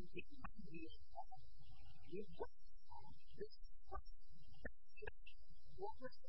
What was the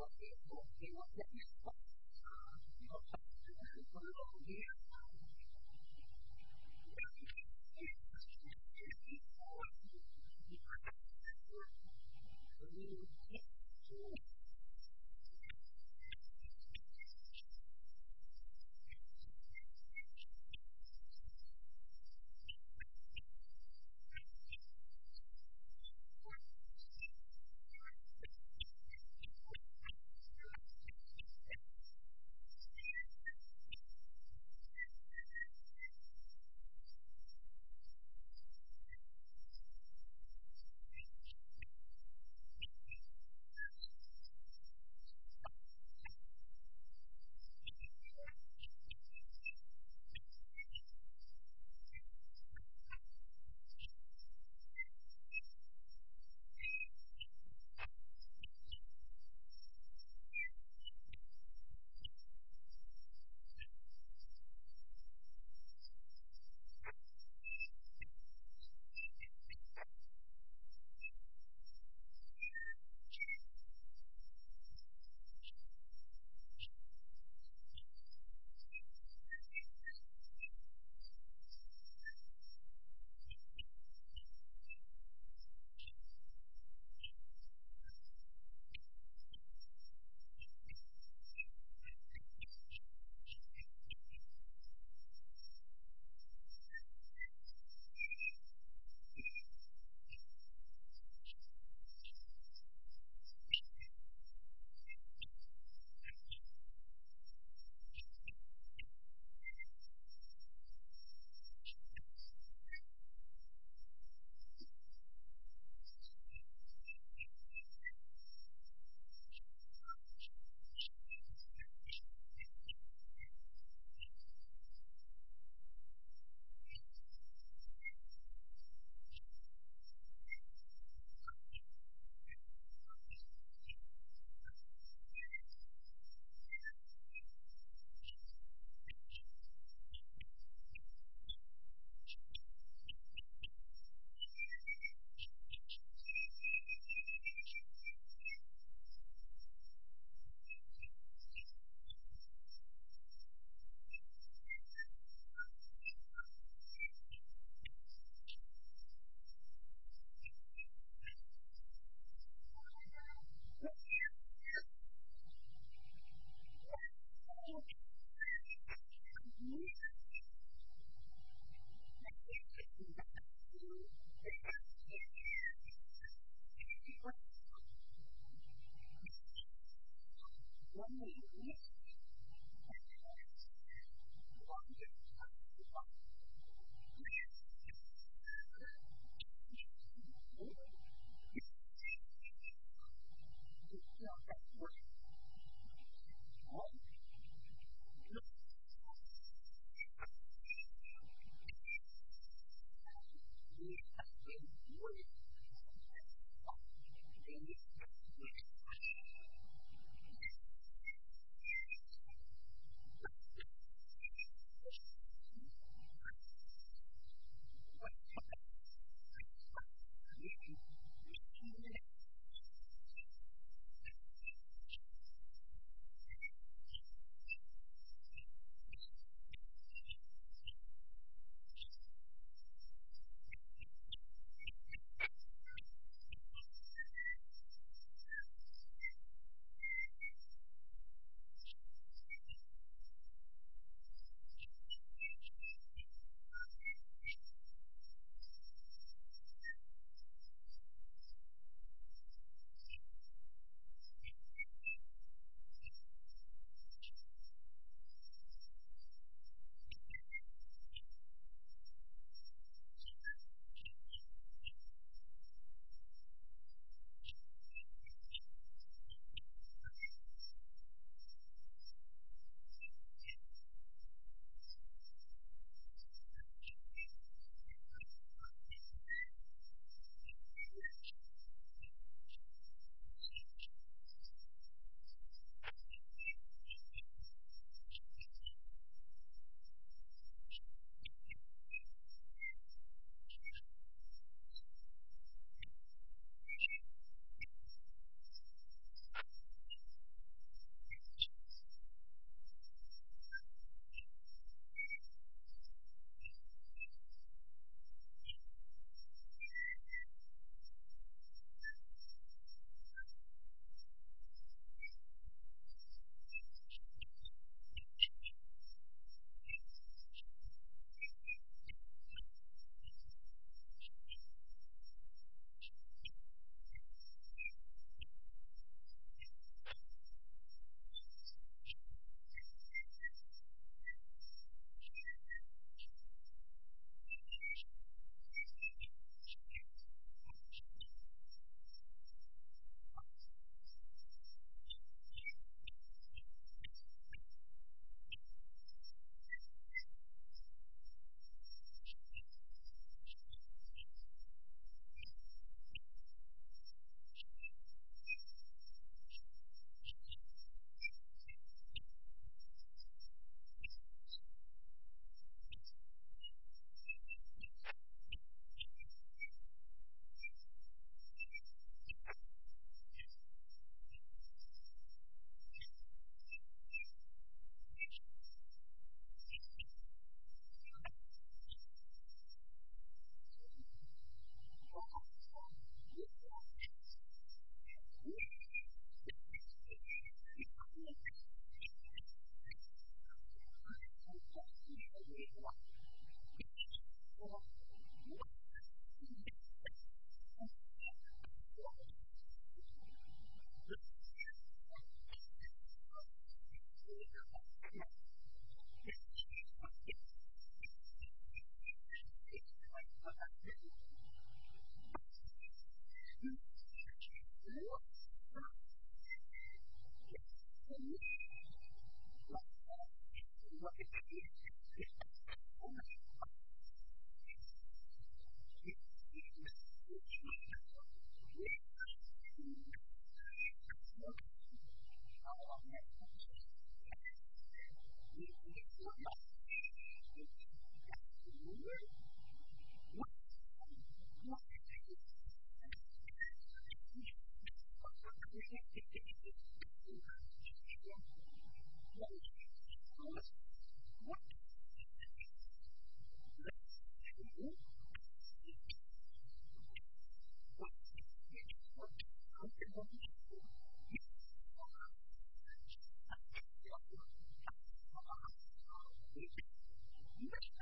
what they want to do. They want to get their stuff. You know, talk to them for a little bit. Thank you.